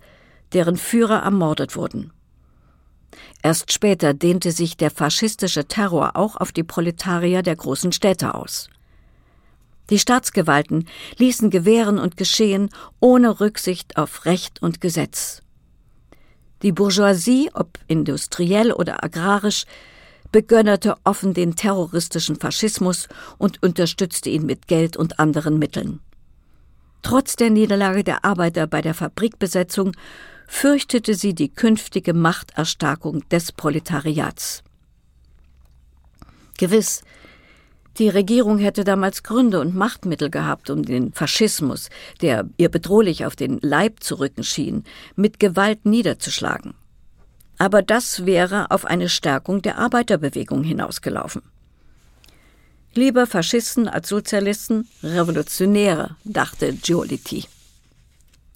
deren Führer ermordet wurden. Erst später dehnte sich der faschistische Terror auch auf die Proletarier der großen Städte aus. Die Staatsgewalten ließen gewähren und geschehen ohne Rücksicht auf Recht und Gesetz. Die Bourgeoisie, ob industriell oder agrarisch, begönnerte offen den terroristischen Faschismus und unterstützte ihn mit Geld und anderen Mitteln. Trotz der Niederlage der Arbeiter bei der Fabrikbesetzung fürchtete sie die künftige Machterstarkung des Proletariats. Gewiss, die Regierung hätte damals Gründe und Machtmittel gehabt, um den Faschismus, der ihr bedrohlich auf den Leib zu rücken schien, mit Gewalt niederzuschlagen. Aber das wäre auf eine Stärkung der Arbeiterbewegung hinausgelaufen. Lieber Faschisten als Sozialisten, Revolutionäre, dachte Giolitti.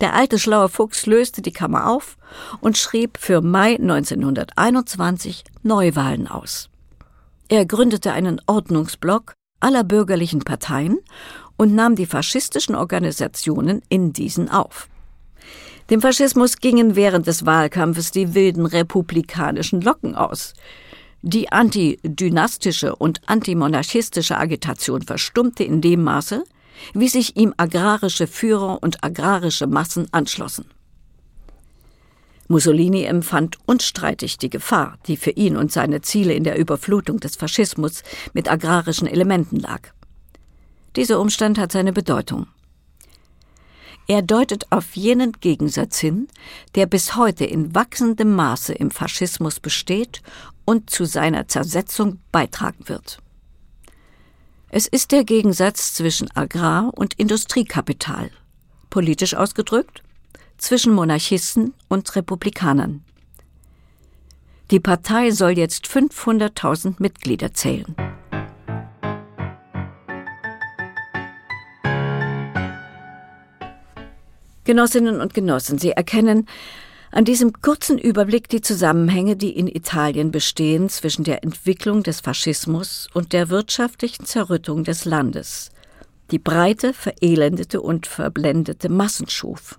Der alte schlaue Fuchs löste die Kammer auf und schrieb für Mai 1921 Neuwahlen aus. Er gründete einen Ordnungsblock aller bürgerlichen Parteien und nahm die faschistischen Organisationen in diesen auf. Dem Faschismus gingen während des Wahlkampfes die wilden republikanischen Locken aus. Die antidynastische und antimonarchistische Agitation verstummte in dem Maße, wie sich ihm agrarische Führer und agrarische Massen anschlossen. Mussolini empfand unstreitig die Gefahr, die für ihn und seine Ziele in der Überflutung des Faschismus mit agrarischen Elementen lag. Dieser Umstand hat seine Bedeutung. Er deutet auf jenen Gegensatz hin, der bis heute in wachsendem Maße im Faschismus besteht und zu seiner Zersetzung beitragen wird. Es ist der Gegensatz zwischen Agrar- und Industriekapital, politisch ausgedrückt zwischen Monarchisten und Republikanern. Die Partei soll jetzt 500.000 Mitglieder zählen. Genossinnen und Genossen, Sie erkennen, An diesem kurzen Überblick die Zusammenhänge, die in Italien bestehen zwischen der Entwicklung des Faschismus und der wirtschaftlichen Zerrüttung des Landes, die breite, verelendete und verblendete Massen schuf,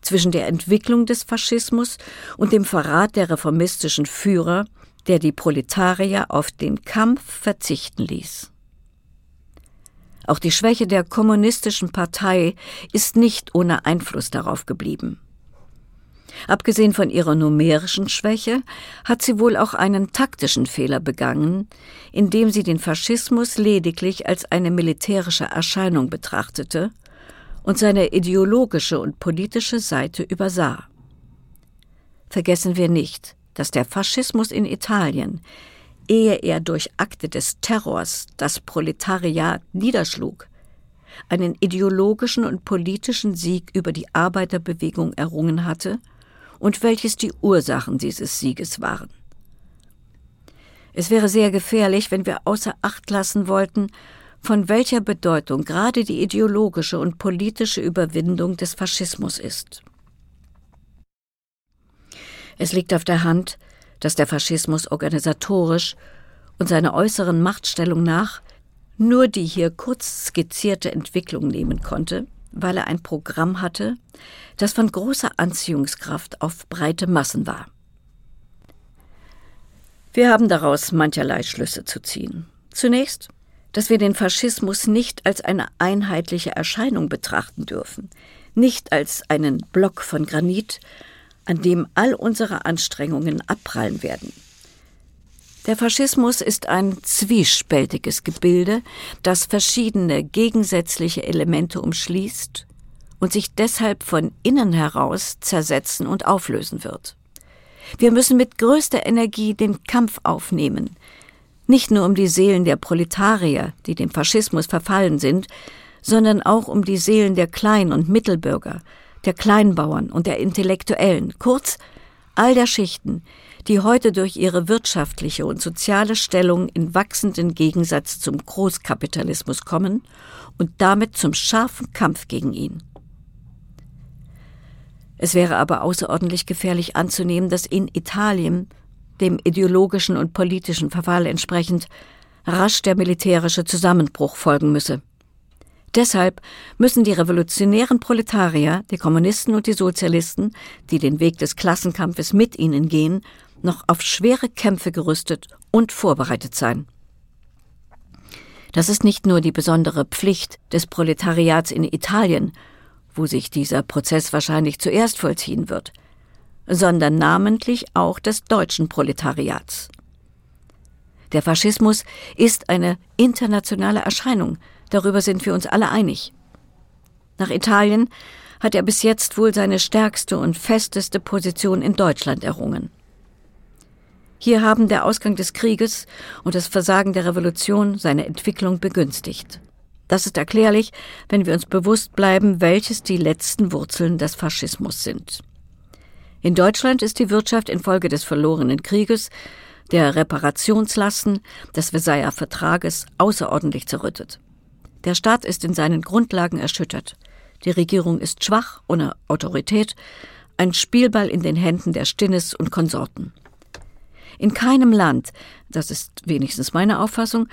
zwischen der Entwicklung des Faschismus und dem Verrat der reformistischen Führer, der die Proletarier auf den Kampf verzichten ließ. Auch die Schwäche der kommunistischen Partei ist nicht ohne Einfluss darauf geblieben. Abgesehen von ihrer numerischen Schwäche hat sie wohl auch einen taktischen Fehler begangen, indem sie den Faschismus lediglich als eine militärische Erscheinung betrachtete und seine ideologische und politische Seite übersah. Vergessen wir nicht, dass der Faschismus in Italien, ehe er durch Akte des Terrors das Proletariat niederschlug, einen ideologischen und politischen Sieg über die Arbeiterbewegung errungen hatte und welches die Ursachen dieses Sieges waren. Es wäre sehr gefährlich, wenn wir außer Acht lassen wollten, von welcher Bedeutung gerade die ideologische und politische Überwindung des Faschismus ist. Es liegt auf der Hand, dass der Faschismus organisatorisch und seiner äußeren Machtstellung nach nur die hier kurz skizzierte Entwicklung nehmen konnte, weil er ein Programm hatte, das von großer Anziehungskraft auf breite Massen war. Wir haben daraus mancherlei Schlüsse zu ziehen. Zunächst, dass wir den Faschismus nicht als eine einheitliche Erscheinung betrachten dürfen, nicht als einen Block von Granit, an dem all unsere Anstrengungen abprallen werden. Der Faschismus ist ein zwiespältiges Gebilde, das verschiedene gegensätzliche Elemente umschließt und sich deshalb von innen heraus zersetzen und auflösen wird. Wir müssen mit größter Energie den Kampf aufnehmen, nicht nur um die Seelen der Proletarier, die dem Faschismus verfallen sind, sondern auch um die Seelen der Klein- und Mittelbürger, der Kleinbauern und der Intellektuellen, kurz all der Schichten, die heute durch ihre wirtschaftliche und soziale Stellung in wachsenden Gegensatz zum Großkapitalismus kommen und damit zum scharfen Kampf gegen ihn. Es wäre aber außerordentlich gefährlich anzunehmen, dass in Italien, dem ideologischen und politischen Verfall entsprechend, rasch der militärische Zusammenbruch folgen müsse. Deshalb müssen die revolutionären Proletarier, die Kommunisten und die Sozialisten, die den Weg des Klassenkampfes mit ihnen gehen, noch auf schwere Kämpfe gerüstet und vorbereitet sein. Das ist nicht nur die besondere Pflicht des Proletariats in Italien, wo sich dieser Prozess wahrscheinlich zuerst vollziehen wird, sondern namentlich auch des deutschen Proletariats. Der Faschismus ist eine internationale Erscheinung, darüber sind wir uns alle einig. Nach Italien hat er bis jetzt wohl seine stärkste und festeste Position in Deutschland errungen. Hier haben der Ausgang des Krieges und das Versagen der Revolution seine Entwicklung begünstigt. Das ist erklärlich, wenn wir uns bewusst bleiben, welches die letzten Wurzeln des Faschismus sind. In Deutschland ist die Wirtschaft infolge des verlorenen Krieges, der Reparationslasten, des Versailler Vertrages außerordentlich zerrüttet. Der Staat ist in seinen Grundlagen erschüttert. Die Regierung ist schwach, ohne Autorität, ein Spielball in den Händen der Stinnes und Konsorten. In keinem Land, das ist wenigstens meine Auffassung,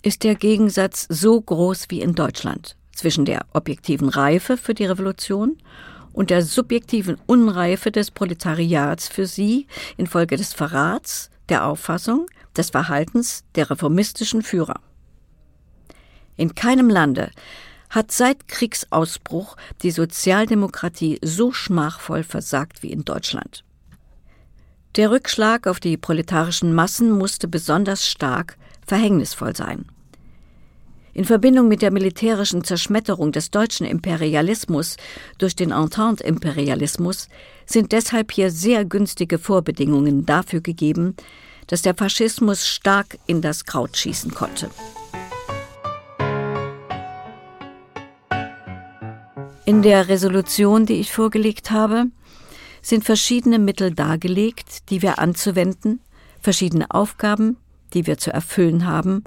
ist der Gegensatz so groß wie in Deutschland zwischen der objektiven Reife für die Revolution und der subjektiven Unreife des Proletariats für sie infolge des Verrats, der Auffassung, des Verhaltens der reformistischen Führer. In keinem Lande hat seit Kriegsausbruch die Sozialdemokratie so schmachvoll versagt wie in Deutschland. Der Rückschlag auf die proletarischen Massen musste besonders stark verhängnisvoll sein. In Verbindung mit der militärischen Zerschmetterung des deutschen Imperialismus durch den Entente-Imperialismus sind deshalb hier sehr günstige Vorbedingungen dafür gegeben, dass der Faschismus stark in das Kraut schießen konnte. In der Resolution, die ich vorgelegt habe, sind verschiedene Mittel dargelegt, die wir anzuwenden, verschiedene Aufgaben, die wir zu erfüllen haben,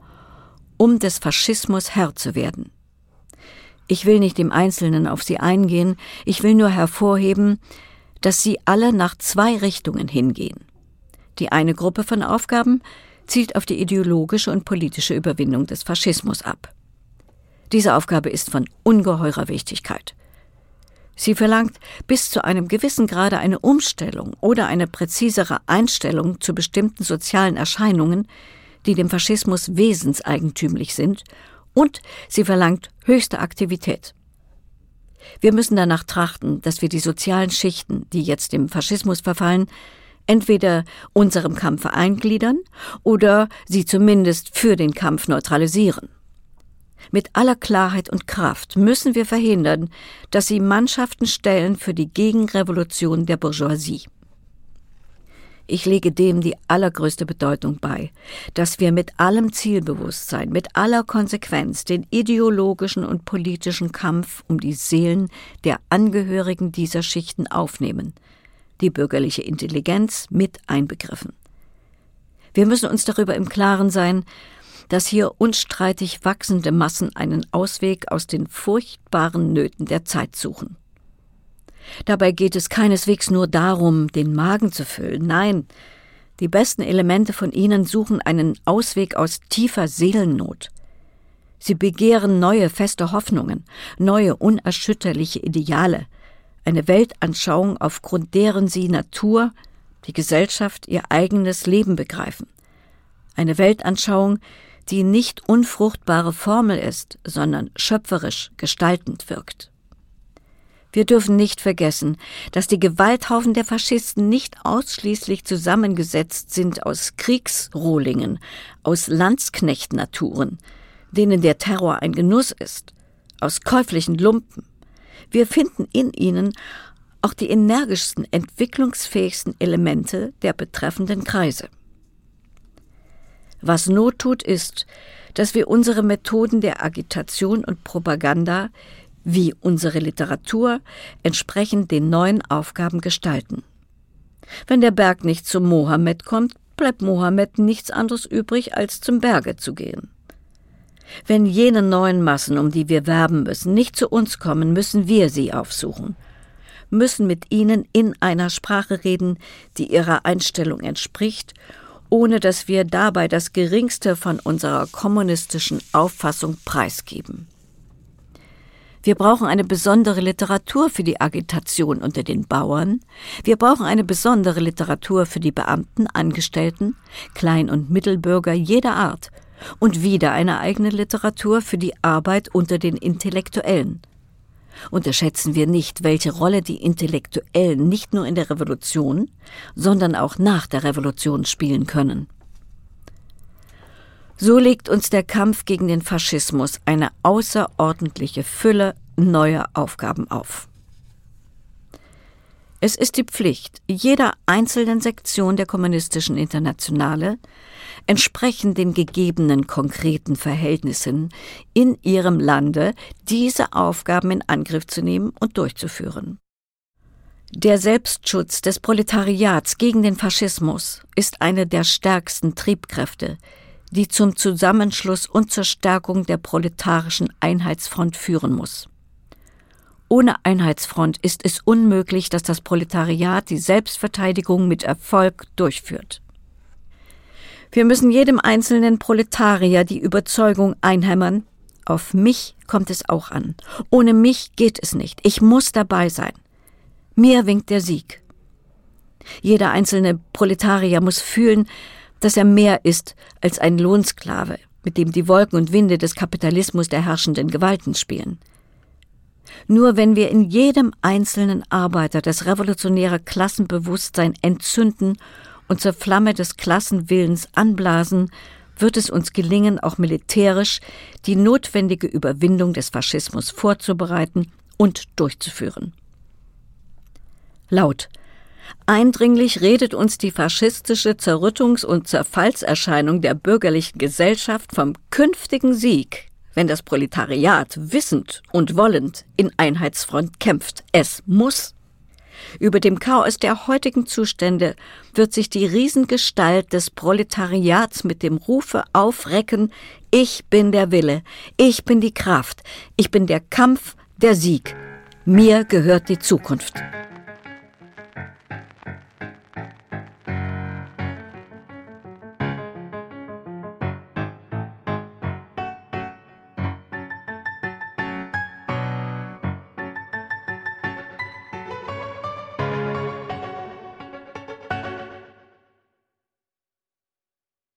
um des Faschismus Herr zu werden. Ich will nicht im Einzelnen auf sie eingehen, ich will nur hervorheben, dass sie alle nach zwei Richtungen hingehen. Die eine Gruppe von Aufgaben zielt auf die ideologische und politische Überwindung des Faschismus ab. Diese Aufgabe ist von ungeheurer Wichtigkeit. Sie verlangt bis zu einem gewissen Grade eine Umstellung oder eine präzisere Einstellung zu bestimmten sozialen Erscheinungen, die dem Faschismus wesenseigentümlich sind, und sie verlangt höchste Aktivität. Wir müssen danach trachten, dass wir die sozialen Schichten, die jetzt dem Faschismus verfallen, entweder unserem Kampfe eingliedern oder sie zumindest für den Kampf neutralisieren. Mit aller Klarheit und Kraft müssen wir verhindern, dass sie Mannschaften stellen für die Gegenrevolution der Bourgeoisie. Ich lege dem die allergrößte Bedeutung bei, dass wir mit allem Zielbewusstsein, mit aller Konsequenz den ideologischen und politischen Kampf um die Seelen der Angehörigen dieser Schichten aufnehmen, die bürgerliche Intelligenz mit einbegriffen. Wir müssen uns darüber im Klaren sein, dass hier unstreitig wachsende Massen einen Ausweg aus den furchtbaren Nöten der Zeit suchen. Dabei geht es keineswegs nur darum, den Magen zu füllen. Nein, die besten Elemente von ihnen suchen einen Ausweg aus tiefer Seelennot. Sie begehren neue feste Hoffnungen, neue unerschütterliche Ideale, eine Weltanschauung, aufgrund deren sie Natur, die Gesellschaft, ihr eigenes Leben begreifen. Eine Weltanschauung, die nicht unfruchtbare Formel ist, sondern schöpferisch gestaltend wirkt. Wir dürfen nicht vergessen, dass die Gewalthaufen der Faschisten nicht ausschließlich zusammengesetzt sind aus Kriegsrohlingen, aus Landsknechtnaturen, denen der Terror ein Genuss ist, aus käuflichen Lumpen. Wir finden in ihnen auch die energischsten, entwicklungsfähigsten Elemente der betreffenden Kreise. Was Not tut, ist, dass wir unsere Methoden der Agitation und Propaganda wie unsere Literatur entsprechend den neuen Aufgaben gestalten. Wenn der Berg nicht zum Mohammed kommt, bleibt Mohammed nichts anderes übrig, als zum Berge zu gehen. Wenn jene neuen Massen, um die wir werben müssen, nicht zu uns kommen, müssen wir sie aufsuchen, müssen mit ihnen in einer Sprache reden, die ihrer Einstellung entspricht, ohne dass wir dabei das geringste von unserer kommunistischen Auffassung preisgeben. Wir brauchen eine besondere Literatur für die Agitation unter den Bauern. Wir brauchen eine besondere Literatur für die Beamten, Angestellten, Klein- und Mittelbürger jeder Art. Und wieder eine eigene Literatur für die Arbeit unter den Intellektuellen. Unterschätzen wir nicht, welche Rolle die Intellektuellen nicht nur in der Revolution, sondern auch nach der Revolution spielen können. So legt uns der Kampf gegen den Faschismus eine außerordentliche Fülle neuer Aufgaben auf. Es ist die Pflicht jeder einzelnen Sektion der kommunistischen Internationale, entsprechend den gegebenen konkreten Verhältnissen in ihrem Lande diese Aufgaben in Angriff zu nehmen und durchzuführen. Der Selbstschutz des Proletariats gegen den Faschismus ist eine der stärksten Triebkräfte, die zum Zusammenschluss und zur Stärkung der proletarischen Einheitsfront führen muss. Ohne Einheitsfront ist es unmöglich, dass das Proletariat die Selbstverteidigung mit Erfolg durchführt. Wir müssen jedem einzelnen Proletarier die Überzeugung einhämmern, auf mich kommt es auch an. Ohne mich geht es nicht. Ich muss dabei sein. Mir winkt der Sieg. Jeder einzelne Proletarier muss fühlen, dass er mehr ist als ein Lohnsklave, mit dem die Wolken und Winde des Kapitalismus der herrschenden Gewalten spielen. Nur wenn wir in jedem einzelnen Arbeiter das revolutionäre Klassenbewusstsein entzünden und zur Flamme des Klassenwillens anblasen, wird es uns gelingen, auch militärisch die notwendige Überwindung des Faschismus vorzubereiten und durchzuführen. Laut Eindringlich redet uns die faschistische Zerrüttungs- und Zerfallserscheinung der bürgerlichen Gesellschaft vom künftigen Sieg, wenn das Proletariat wissend und wollend in Einheitsfront kämpft. Es muss. Über dem Chaos der heutigen Zustände wird sich die Riesengestalt des Proletariats mit dem Rufe aufrecken, ich bin der Wille, ich bin die Kraft, ich bin der Kampf, der Sieg, mir gehört die Zukunft.